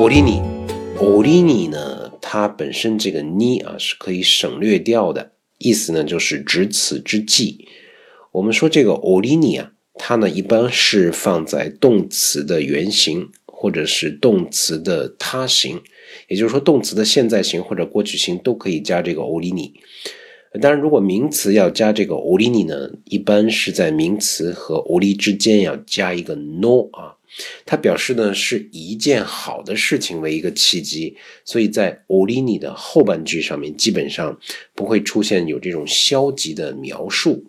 奥 o 尼，i n 尼呢？它本身这个尼啊是可以省略掉的，意思呢就是只此之际。我们说这个 i n 尼啊，它呢一般是放在动词的原形或者是动词的他形，也就是说动词的现在形或者过去形都可以加这个 i n 尼。当然，如果名词要加这个 i n 尼呢，一般是在名词和奥利之间要加一个 no 啊。他表示呢，是一件好的事情为一个契机，所以在 “ori ni” 的后半句上面，基本上不会出现有这种消极的描述。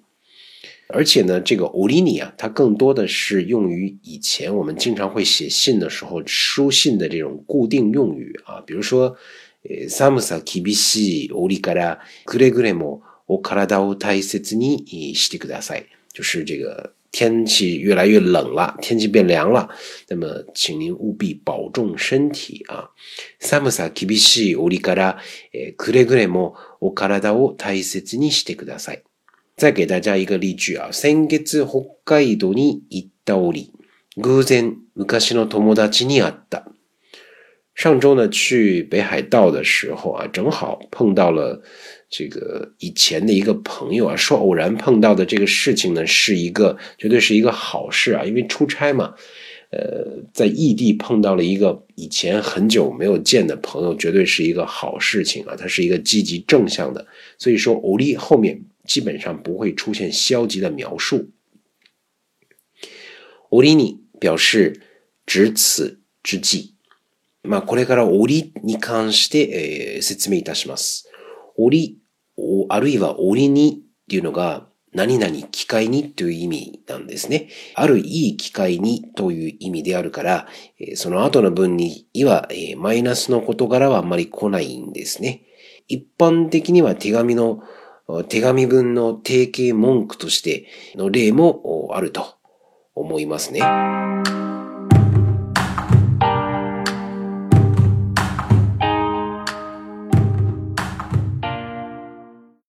而且呢，这个 “ori ni” 啊，它更多的是用于以前我们经常会写信的时候，书信的这种固定用语啊，比如说 “samusa kibishi ori kara kure kure mo o kara o t a i z ni s h i k a a 就是这个。天气越来越冷了，天气变凉了，那么请您务必保重身体啊！寒さ厳しい折から、えくれぐれもお体を大切にしてください。再给大家一个例句啊，先月北海道に行った折、偶然昔の友達に会った。上周呢，去北海道的时候啊，正好碰到了这个以前的一个朋友啊，说偶然碰到的这个事情呢，是一个绝对是一个好事啊，因为出差嘛，呃，在异地碰到了一个以前很久没有见的朋友，绝对是一个好事情啊，它是一个积极正向的，所以说欧力后面基本上不会出现消极的描述。欧力尼表示，值此之际。まあ、これから折に関して、えー、説明いたします。折、あるいは折にっていうのが、何々機械にという意味なんですね。あるいい機械にという意味であるから、その後の文に、いは、マイナスの事柄はあんまり来ないんですね。一般的には手紙の、手紙文の定型文句としての例もあると思いますね。